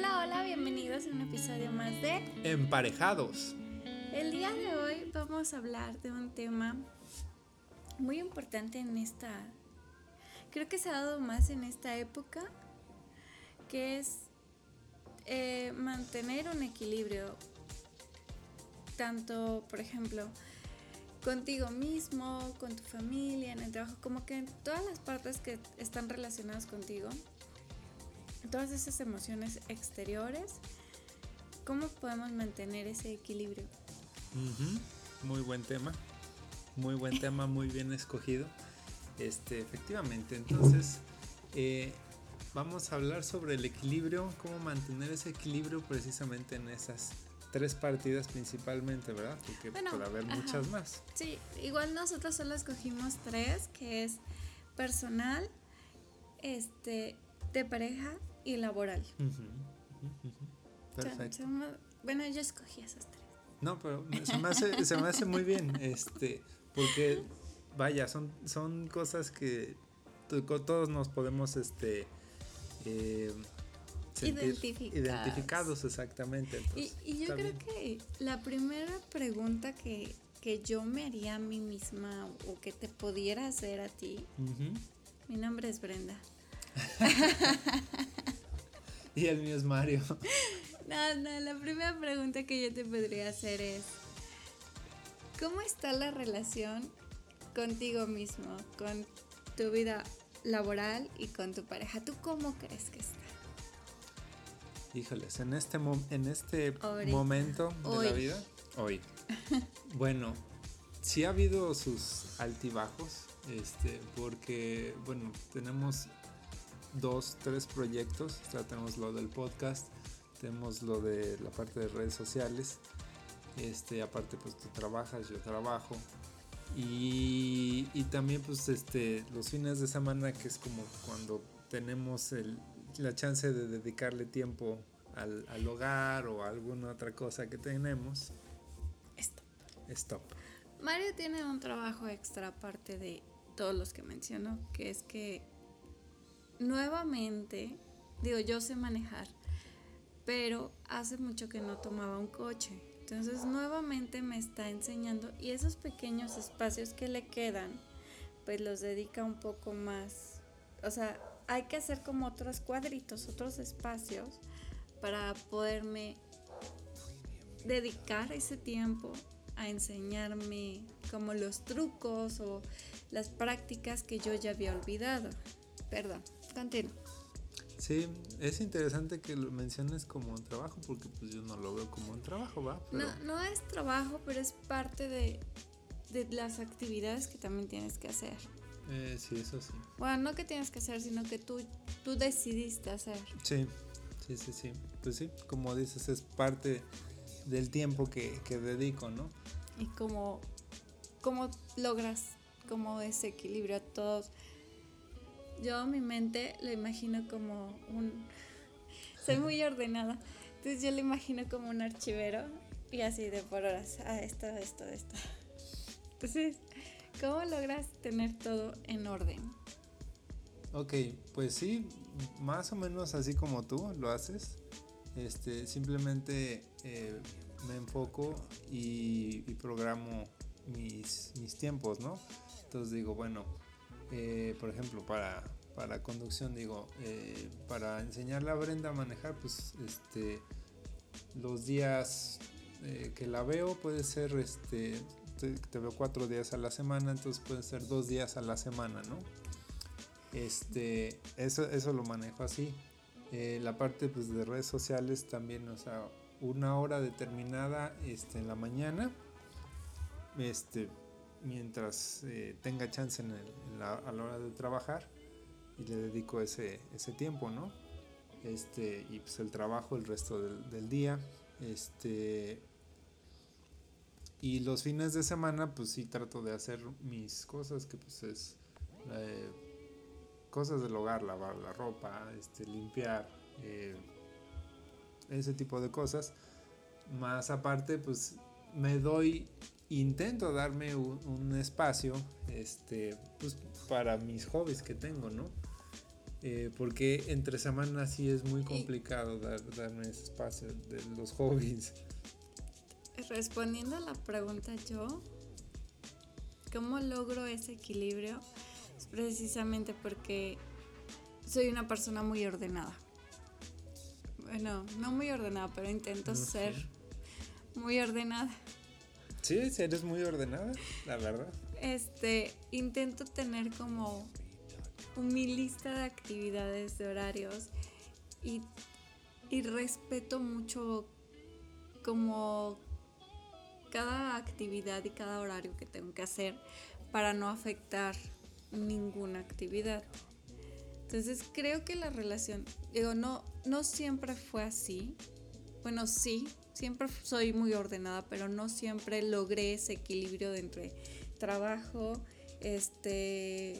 Hola, hola, bienvenidos a un episodio más de Emparejados. El día de hoy vamos a hablar de un tema muy importante en esta, creo que se ha dado más en esta época, que es eh, mantener un equilibrio, tanto, por ejemplo, contigo mismo, con tu familia, en el trabajo, como que en todas las partes que están relacionadas contigo, todas esas emociones exteriores, ¿cómo podemos mantener ese equilibrio? Muy buen tema, muy buen tema, muy bien escogido. Este, efectivamente, entonces eh, vamos a hablar sobre el equilibrio, cómo mantener ese equilibrio precisamente en esas tres partidas principalmente, ¿verdad? Porque puede haber muchas más. Sí, igual nosotros solo escogimos tres, que es personal, este, de pareja y laboral. Perfecto. bueno, yo escogí esas tres. No, pero se me hace, se me hace muy bien, este, porque vaya, son, son cosas que todos nos podemos, este, eh, identificados. exactamente. y, yo creo que la primera pregunta que, que, yo me haría a mí misma o que te pudiera hacer a ti, mi nombre es Brenda. y el mío es Mario. No, no, la primera pregunta que yo te podría hacer es, ¿cómo está la relación contigo mismo, con tu vida laboral y con tu pareja? ¿Tú cómo crees que está? Híjoles, en este, en este momento de la vida, hoy. bueno, sí ha habido sus altibajos, este, porque, bueno, tenemos dos, tres proyectos. O sea, tenemos lo del podcast, tenemos lo de la parte de redes sociales. Este, aparte, pues tú trabajas, yo trabajo. Y, y también, pues, este, los fines de semana, que es como cuando tenemos el, la chance de dedicarle tiempo al, al, hogar o alguna otra cosa que tenemos. Stop. Stop. Mario tiene un trabajo extra aparte de todos los que mencionó, que es que nuevamente, digo, yo sé manejar, pero hace mucho que no tomaba un coche. Entonces nuevamente me está enseñando y esos pequeños espacios que le quedan, pues los dedica un poco más. O sea, hay que hacer como otros cuadritos, otros espacios para poderme dedicar ese tiempo a enseñarme como los trucos o las prácticas que yo ya había olvidado. Perdón. Continúo. Sí, es interesante que lo menciones como un trabajo porque pues yo no lo veo como un trabajo, ¿va? No, no es trabajo, pero es parte de, de las actividades que también tienes que hacer. Eh, sí, eso sí. Bueno, no que tienes que hacer, sino que tú, tú decidiste hacer. Sí, sí, sí, sí. Pues sí, como dices, es parte del tiempo que, que dedico, ¿no? Y cómo, cómo logras como ese equilibrio a todos yo mi mente lo imagino como un... Soy muy ordenada, entonces yo lo imagino como un archivero y así de por horas, ah, esto, esto, esto. Entonces, ¿cómo logras tener todo en orden? Ok, pues sí, más o menos así como tú lo haces. Este, simplemente eh, me enfoco y, programo mis, mis tiempos, ¿no? Entonces digo, bueno, eh, por ejemplo, para, para conducción, digo, eh, para enseñarle a Brenda a manejar, pues este, los días eh, que la veo puede ser, este, te, veo cuatro días a la semana, entonces pueden ser dos días a la semana, ¿no? Este, eso, eso lo manejo así. la parte pues, de redes sociales también, o sea, una hora determinada este, en la mañana, este, mientras eh, tenga chance en a la hora de trabajar y le dedico ese, ese tiempo, ¿no? Este, y pues el trabajo el resto del, día. Este, y los fines de semana, pues sí trato de hacer mis cosas, que pues es eh, cosas del hogar, lavar la ropa, este, limpiar, eh, ese tipo de cosas. Más aparte, pues me doy intento darme un, espacio este, pues, para mis hobbies que tengo, ¿no? Eh, porque entre semanas sí es muy complicado dar, darme ese espacio de los hobbies. Respondiendo a la pregunta yo, ¿cómo logro ese equilibrio? Es precisamente porque soy una persona muy ordenada. Bueno, no muy ordenada, pero intento ser muy ordenada. Sí, eres muy ordenada, la verdad. Este, intento tener como mi lista de actividades, de horarios y, y respeto mucho como cada actividad y cada horario que tengo que hacer para no afectar ninguna actividad. Entonces creo que la relación, digo, no, no siempre fue así. Bueno, sí, siempre soy muy ordenada, pero no siempre logré ese equilibrio entre trabajo, este,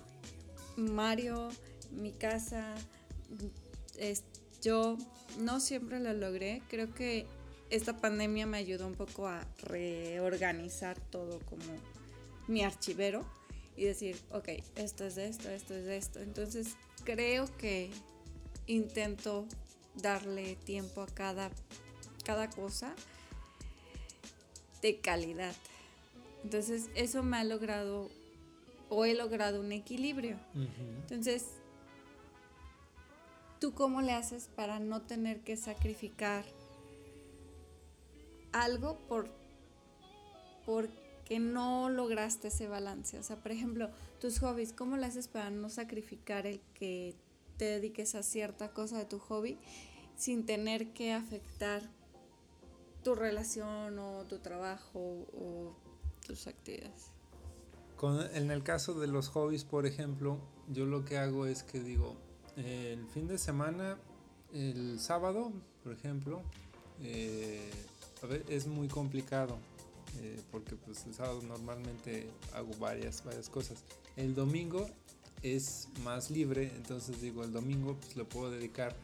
Mario, mi casa, yo no siempre lo logré. Creo que esta pandemia me ayudó un poco a reorganizar todo como mi archivero y decir, ok, esto es esto, esto es esto. Entonces creo que intento darle tiempo a cada, cada cosa de calidad. Entonces eso me ha logrado o he logrado un equilibrio. Entonces, ¿tú cómo le haces para no tener que sacrificar algo por porque no lograste ese balance. O sea, por ejemplo, tus hobbies, ¿cómo le haces para no sacrificar el que te dediques a cierta cosa de tu hobby sin tener que afectar tu relación o tu trabajo o tus actividades? en el caso de los hobbies, por ejemplo, yo lo que hago es que digo, el fin de semana, el sábado, por ejemplo, eh, a ver, es muy complicado eh, porque pues el sábado normalmente hago varias, varias cosas. El domingo es más libre, entonces digo, el domingo pues le puedo dedicar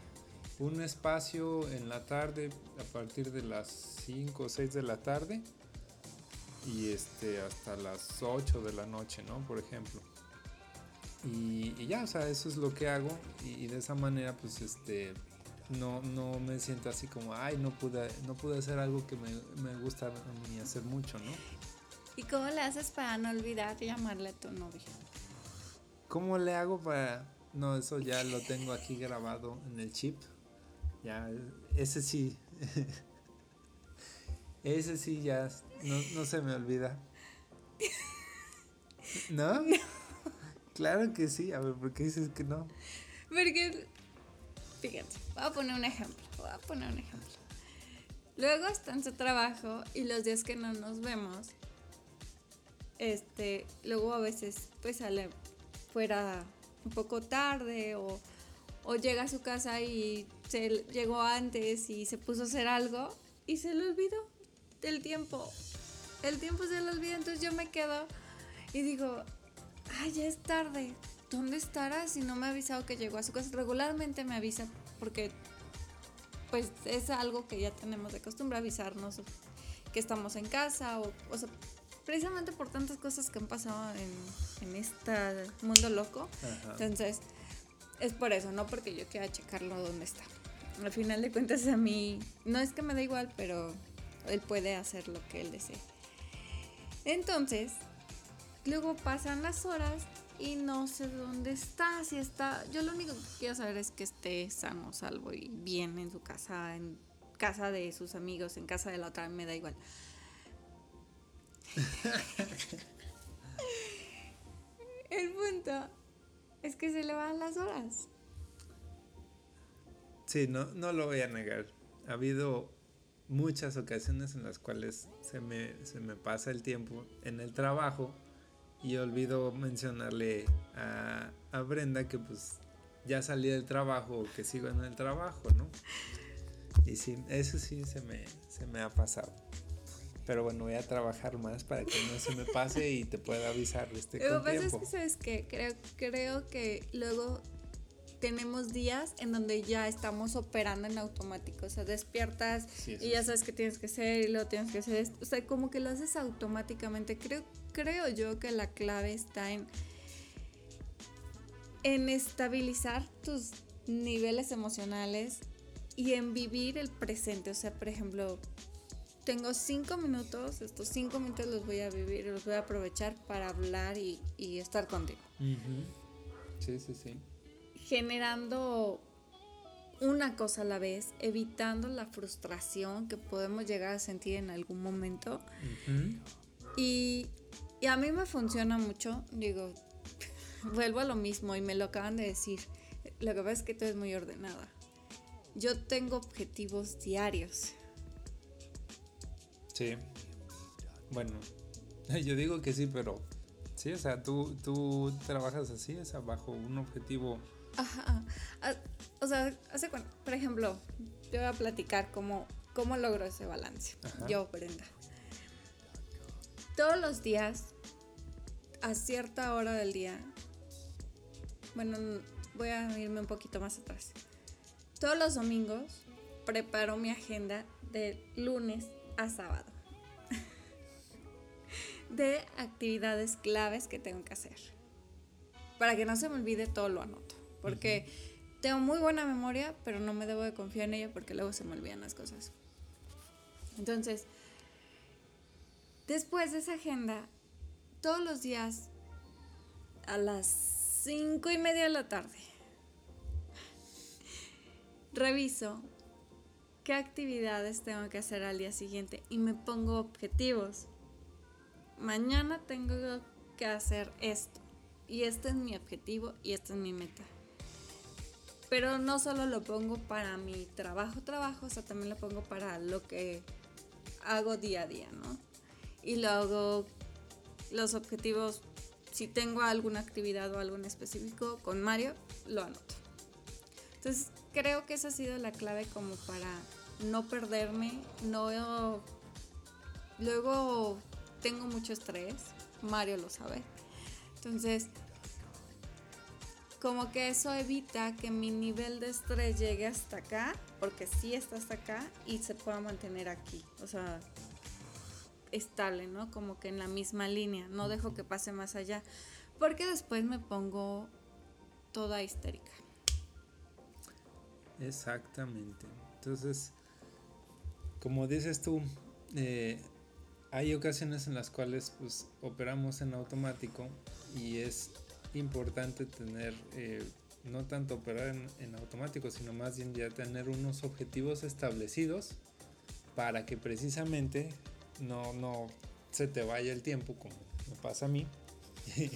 un espacio en la tarde a partir de las 5 o 6 de la tarde y este hasta las 8 de la noche, ¿no? Por ejemplo. Y, ya, o sea, eso es lo que hago y, y de esa manera pues este no, no me siento así como, ay, no pude, no pude hacer algo que me, me gusta a mí hacer mucho, ¿no? ¿Y cómo le haces para no olvidar llamarle a tu novia? ¿Cómo le hago para.? No, eso ya lo tengo aquí grabado en el chip. Ya, ese sí. ese sí ya no, no se me olvida. ¿No? ¿No? Claro que sí. A ver, ¿por qué dices que no? Porque Fíjense, voy a poner un ejemplo. Voy a poner un ejemplo. Luego está en su trabajo y los días que no nos vemos, este, luego a veces pues sale fuera un poco tarde o, o llega a su casa y se llegó antes y se puso a hacer algo y se le olvidó del tiempo. El tiempo se le olvida, entonces yo me quedo y digo, ay, ya es tarde, ¿dónde estará si no me ha avisado que llegó a su casa? Regularmente me avisa porque pues es algo que ya tenemos de costumbre avisarnos que estamos en casa o, o sea, precisamente por tantas cosas que han pasado en, en este mundo loco. Entonces, es por eso, no porque yo quiera checarlo dónde está. Al final de cuentas a mí, no es que me da igual, pero él puede hacer lo que él desee. Entonces, luego pasan las horas y no sé dónde está, si está, yo lo único que quiero saber es que esté sano, salvo y bien en su casa, en casa de sus amigos, en casa de la otra, me da igual. El punto es que se le van las horas. Sí, no, no lo voy a negar. Ha habido muchas ocasiones en las cuales se me, se me pasa el tiempo en el trabajo y olvido mencionarle a, a Brenda que pues ya salí del trabajo o que sigo en el trabajo, ¿no? Y sí, eso sí se me, se me ha pasado. Pero bueno, voy a trabajar más para que no se me pase y te pueda avisar este Lo que pasa es que, ¿sabes qué? Creo, creo que luego tenemos días en donde ya estamos operando en automático, o sea, despiertas y ya sabes qué tienes que hacer y luego tienes que hacer esto, o sea, como que lo haces automáticamente. Creo, creo yo que la clave está en en estabilizar tus niveles emocionales y en vivir el presente. O sea, por ejemplo, tengo cinco minutos, estos cinco minutos los voy a vivir, los voy a aprovechar para hablar y, estar contigo. Sí, sí, sí. Generando una cosa a la vez, evitando la frustración que podemos llegar a sentir en algún momento. y, y a mí me funciona mucho, digo, vuelvo a lo mismo y me lo acaban de decir. Lo que pasa es que tú eres muy ordenada. Yo tengo objetivos diarios. Sí. Bueno, yo digo que sí, pero sí, o sea, tú, tú trabajas así, o sea, bajo un objetivo. Ajá. Ah, o sea, hace cuando, por ejemplo, yo voy a platicar cómo, cómo logro ese balance. Yo, Brenda. Todos los días, a cierta hora del día, bueno, voy a irme un poquito más atrás. Todos los domingos preparo mi agenda de lunes a sábado de actividades claves que tengo que hacer. Para que no se me olvide todo lo anoto. Porque tengo muy buena memoria, pero no me debo de confiar en ella porque luego se me olvidan las cosas. Entonces, después de esa agenda, todos los días a las cinco y media de la tarde. Reviso qué actividades tengo que hacer al día siguiente y me pongo objetivos. Mañana tengo que hacer esto y este es mi objetivo y esta es mi meta. Pero no solo lo pongo para mi trabajo, trabajo, o sea, también lo pongo para lo que hago día a día, ¿no? Y lo hago los objetivos si tengo alguna actividad o algo en específico con Mario, lo anoto. Entonces creo que esa ha sido la clave como para no perderme, no... Luego tengo mucho estrés, Mario lo sabe. Entonces, como que eso evita que mi nivel de estrés llegue hasta acá, porque sí está hasta acá y se pueda mantener aquí. O sea, estable, ¿no? Como que en la misma línea, no dejo que pase más allá, porque después me pongo toda histérica. Exactamente. Entonces, como dices tú, eh, hay ocasiones en las cuales pues operamos en automático y es importante tener, eh, no tanto operar en, en, automático, sino más bien ya tener unos objetivos establecidos para que precisamente no, no se te vaya el tiempo como me pasa a mí.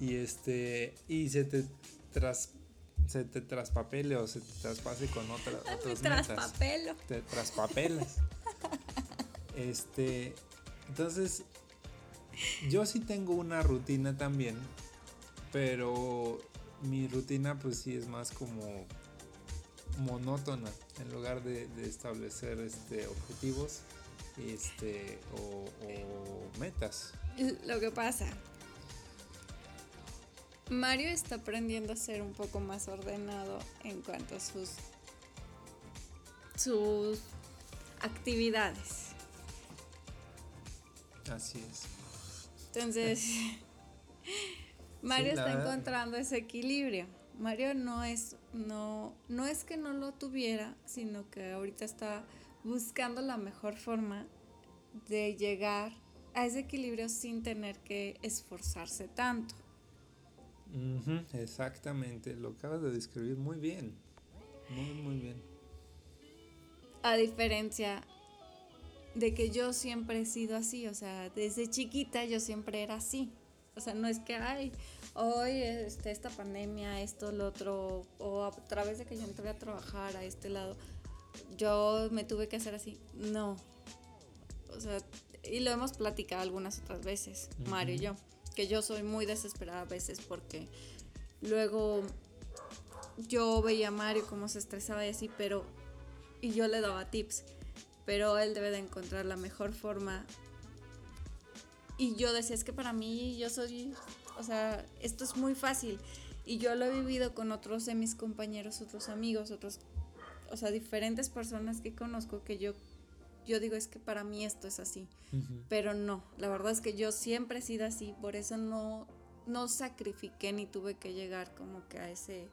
y este y se te tras se te traspapele o se te traspase con otra, otras metas. Te traspapelas. este, entonces yo sí tengo una rutina también, pero mi rutina pues sí es más como monótona en lugar de, de establecer este objetivos este, o, metas. Lo que pasa, Mario está aprendiendo a ser un poco más ordenado en cuanto a sus, sus actividades. Así es. Entonces, Mario está encontrando ese equilibrio. Mario no es, no, no es que no lo tuviera, sino que ahorita está buscando la mejor forma de llegar a ese equilibrio sin tener que esforzarse tanto. exactamente, lo acabas de describir muy bien, muy, muy bien. A diferencia de que yo siempre he sido así, o sea, desde chiquita yo siempre era así. O sea, no es que, ay, hoy este, esta pandemia, esto, lo otro, o a través de que yo entré a trabajar a este lado, yo me tuve que hacer así. No. O sea, y lo hemos platicado algunas otras veces, Mario y yo, que yo soy muy desesperada a veces porque luego yo veía a Mario cómo se estresaba y así, pero y yo le daba tips, pero él debe de encontrar la mejor forma. Y yo decía, es que para mí yo soy, o sea, esto es muy fácil. Y yo lo he vivido con otros de mis compañeros, otros amigos, otros o sea, diferentes personas que conozco que yo, yo digo es que para mí esto es así, pero no, la verdad es que yo siempre he sido así, por eso no, no sacrifiqué ni tuve que llegar como que a ese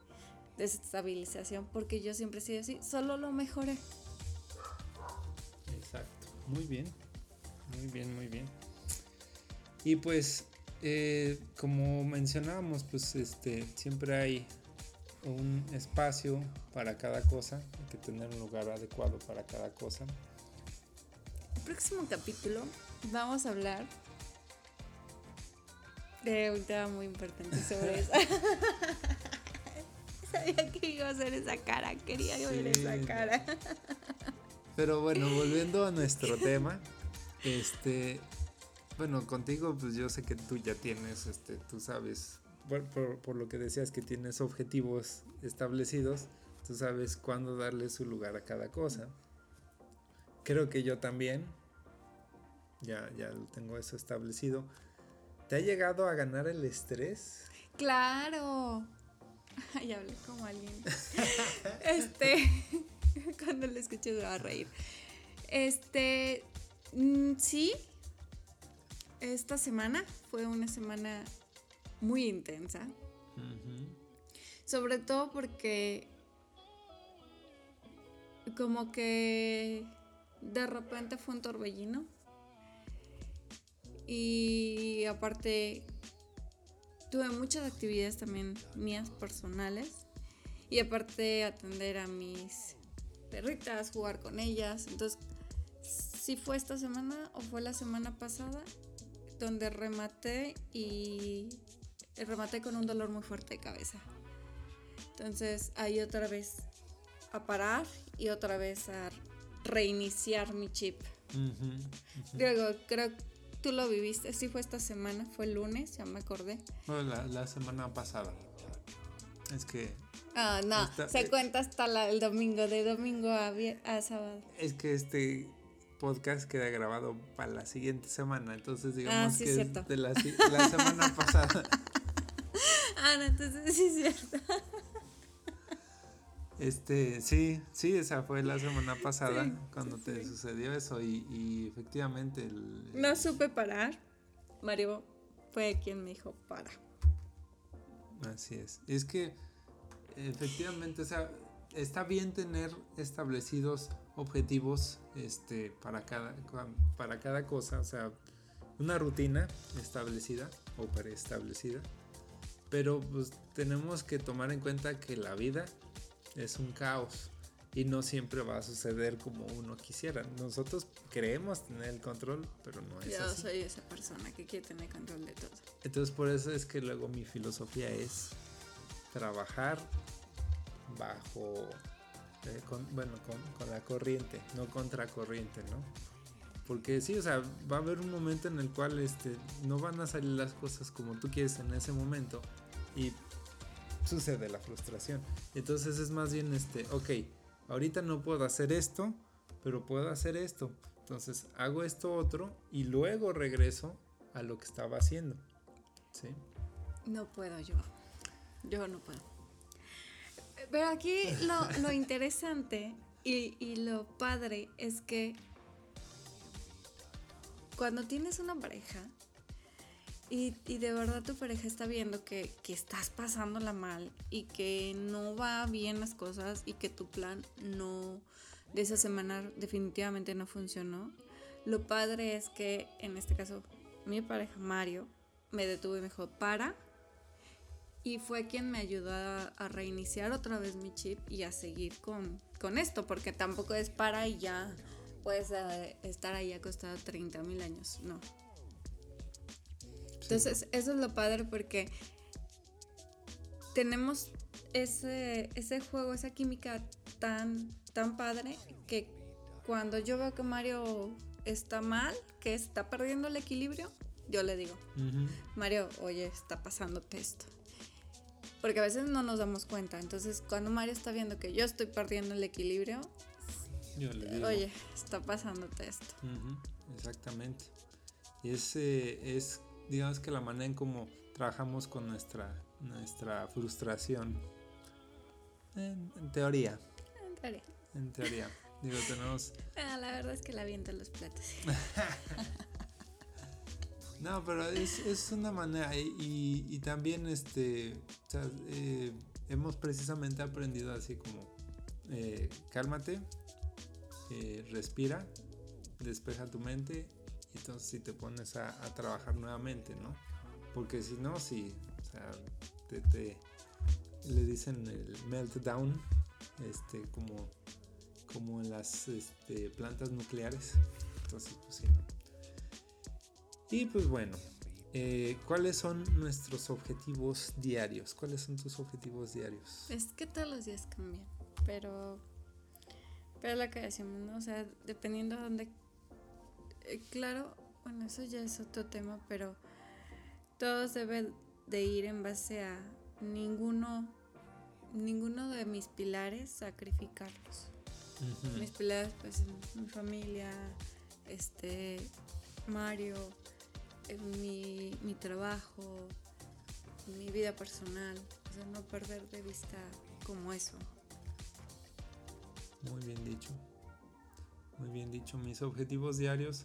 desestabilización porque yo siempre he sido así, solo lo mejoré. Exacto, muy bien, muy bien, muy bien. Y pues, eh, como mencionábamos, pues este, siempre hay un espacio para cada cosa, hay que tener un lugar adecuado para cada cosa. El próximo capítulo vamos a hablar de un tema muy importante sobre eso. Sabía que iba a hacer esa cara, quería ver esa cara. Pero bueno, volviendo a nuestro tema, este, bueno, contigo, pues yo sé que tú ya tienes, este, tú sabes, por, por, lo que decías que tienes objetivos establecidos, tú sabes cuándo darle su lugar a cada cosa. Creo que yo también, ya, ya tengo eso establecido. ¿Te ha llegado a ganar el estrés? Claro. Ay, hablé como alguien. este, cuando lo escuché va a reír. Este, mm, sí. Esta semana fue una semana muy intensa. Sobre todo porque como que de repente fue un torbellino y aparte, tuve muchas actividades también mías personales. Y aparte, atender a mis perritas, jugar con ellas. Entonces, si fue esta semana o fue la semana pasada, donde rematé y rematé con un dolor muy fuerte de cabeza. Entonces, ahí otra vez a parar y otra vez a reiniciar mi chip. Luego, creo que Tú lo viviste, sí fue esta semana, fue el lunes, ya me acordé. No, la, semana pasada. Es que... Ah, no, se eh, cuenta hasta el domingo, de domingo a, a sábado. Es que este podcast queda grabado para la siguiente semana, entonces digamos ah, que es de la, la semana pasada. ah, no, entonces sí es cierto. Este, sí, sí, esa fue la semana pasada cuando te sucedió eso y, efectivamente... no supe parar. Mario fue quien me dijo para. Así es. Es que efectivamente, o sea, está bien tener establecidos objetivos este, para, cada, para cada cosa, o sea, una rutina establecida o preestablecida. Pero pues tenemos que tomar en cuenta que la vida es un caos y no siempre va a suceder como uno quisiera. Nosotros creemos tener el control, pero no es Yo soy esa persona que quiere tener control de todo. Entonces por eso es que luego mi filosofía es trabajar bajo, eh, bueno, con, la corriente, no contra corriente, ¿no? Porque sí, o sea, va a haber un momento en el cual este, no van a salir las cosas como tú quieres en ese momento y sucede la frustración. Entonces es más bien este, ok, ahorita no puedo hacer esto, pero puedo hacer esto. Entonces hago esto otro y luego regreso a lo que estaba haciendo. ¿Sí? No puedo yo. Yo no puedo. Pero aquí lo, interesante y, y lo padre es que cuando tienes una pareja, y, de verdad tu pareja está viendo que, que, estás pasándola mal y que no va bien las cosas y que tu plan no de esa semana definitivamente no funcionó. Lo padre es que en este caso mi pareja Mario me detuvo y me dijo para y fue quien me ayudó a, reiniciar otra vez mi chip y a seguir con, con esto porque tampoco es para y ya puedes estar ahí acostado 30 mil años, no. Entonces, eso es lo padre porque tenemos ese, ese juego, esa química tan, tan padre que cuando yo veo que Mario está mal, que está perdiendo el equilibrio, yo le digo, Mario, oye, está pasándote esto. Porque a veces no nos damos cuenta. Entonces, cuando Mario está viendo que yo estoy perdiendo el equilibrio, yo le digo, oye, está pasándote esto. Exactamente. Y ese es digamos que la manera en cómo trabajamos con nuestra, nuestra frustración. En, teoría. En teoría. En teoría. Digo, tenemos... Ah, la verdad es que la avienta los platos. No, pero es, es una manera y, y, también este, eh, hemos precisamente aprendido así como, eh, cálmate, eh, respira, despeja tu mente y entonces si te pones a, a, trabajar nuevamente, ¿no? Porque si no, si, o sea, te, te, le dicen el meltdown, este, como, como en las este, plantas nucleares, entonces pues sí, ¿no? Y pues bueno, eh, ¿cuáles son nuestros objetivos diarios? ¿Cuáles son tus objetivos diarios? Es que todos los días cambian, pero, pero la creación, ¿no? O sea, dependiendo de dónde... Eh, claro, bueno, eso ya es otro tema, pero todos deben de ir en base a ninguno, ninguno de mis pilares sacrificarlos. Mis pilares, pues, mi familia, este, Mario, mi, mi trabajo, mi vida personal, no perder de vista como eso. Muy bien dicho. Muy bien dicho. Mis objetivos diarios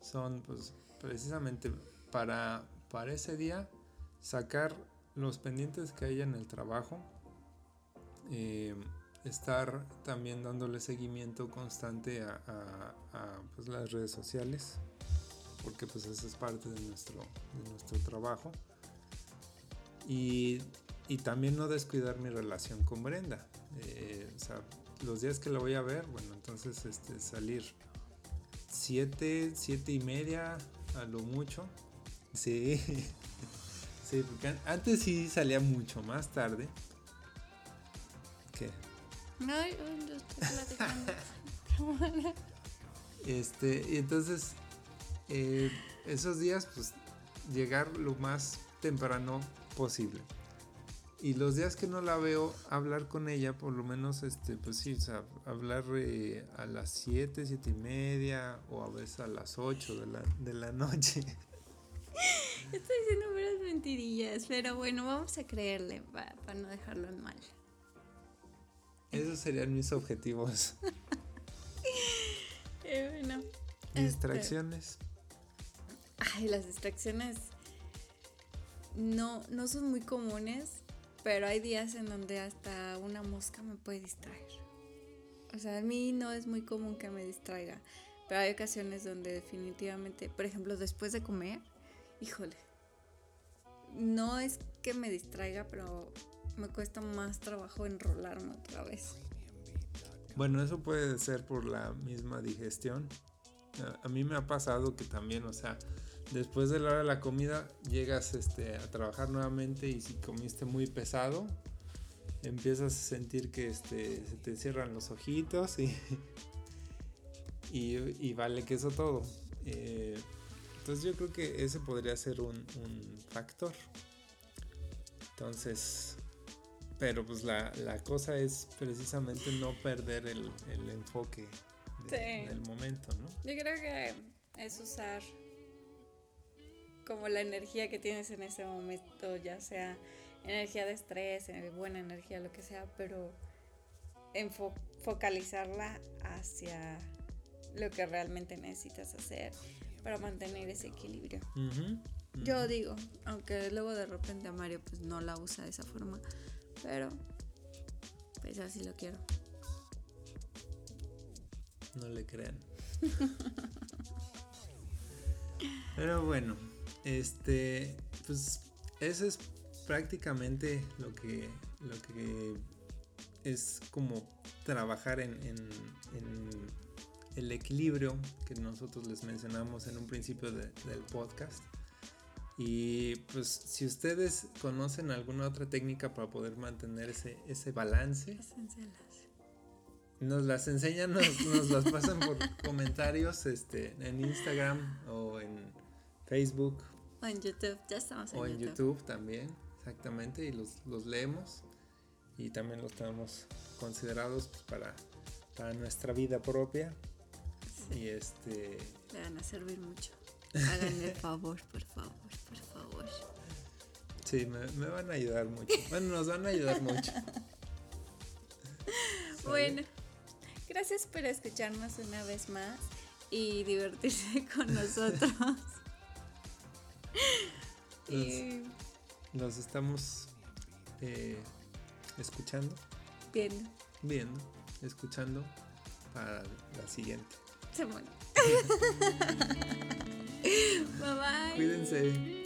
son pues precisamente para, para ese día sacar los pendientes que haya en el trabajo. Eh, estar también dándole seguimiento constante a, a pues, las redes sociales porque pues eso es parte de nuestro, de nuestro trabajo. Y, y, también no descuidar mi relación con Brenda. Eh, o sea, los días que la voy a ver, bueno, entonces este, salir 7, 7 y media a lo mucho. Sí, sí, porque antes sí salía mucho más tarde. ¿Qué? No, yo estoy platicando. este, y entonces eh, esos días, pues llegar lo más temprano posible. Y los días que no la veo, hablar con ella, por lo menos, este, pues sí, o sea, hablar eh, a las 7, 7 y media, o a veces a las 8 de la, de la noche. Estoy diciendo puras mentirillas, pero bueno, vamos a creerle para, para no dejarlo en mal. Esos serían mis objetivos. eh, bueno. Distracciones. Ay, las distracciones no, no son muy comunes, pero hay días en donde hasta una mosca me puede distraer. O sea, a mí no es muy común que me distraiga, pero hay ocasiones donde definitivamente, por ejemplo, después de comer, híjole, no es que me distraiga, pero me cuesta más trabajo enrolarme otra vez. Bueno, eso puede ser por la misma digestión. A mí me ha pasado que también, o sea, después de la hora de la comida llegas este, a trabajar nuevamente y si comiste muy pesado, empiezas a sentir que este, se te cierran los ojitos y, y, vale que eso todo. Eh, entonces yo creo que ese podría ser un, factor. Entonces, pero pues la, cosa es precisamente no perder el, enfoque del momento, ¿no? Yo creo que es usar como la energía que tienes en ese momento, ya sea energía de estrés, eh, buena energía, lo que sea, pero focalizarla hacia lo que realmente necesitas hacer para mantener ese equilibrio. Yo digo, aunque luego de repente a Mario pues no la usa de esa forma, pero pues así lo quiero. No le crean. pero bueno, este, pues eso es prácticamente lo que, lo que es como trabajar en, el equilibrio que nosotros les mencionamos en un principio del podcast. Y pues si ustedes conocen alguna otra técnica para poder mantener ese, ese balance, nos las enseñan, nos, nos las pasan por comentarios este, en Instagram o en Facebook o en YouTube, ya estamos en O en YouTube, también, exactamente, y los, los, leemos y también los tenemos considerados pues, para, para nuestra vida propia. Y este... Le van a servir mucho. Háganme el favor, por favor, por favor. Sí, me, me van a ayudar mucho. Bueno, nos van a ayudar mucho. bueno, gracias por escucharnos una vez más y divertirse con nosotros. Y Nos estamos eh, escuchando, viendo. viendo, escuchando para la siguiente. Se muere. bye bye. Cuídense.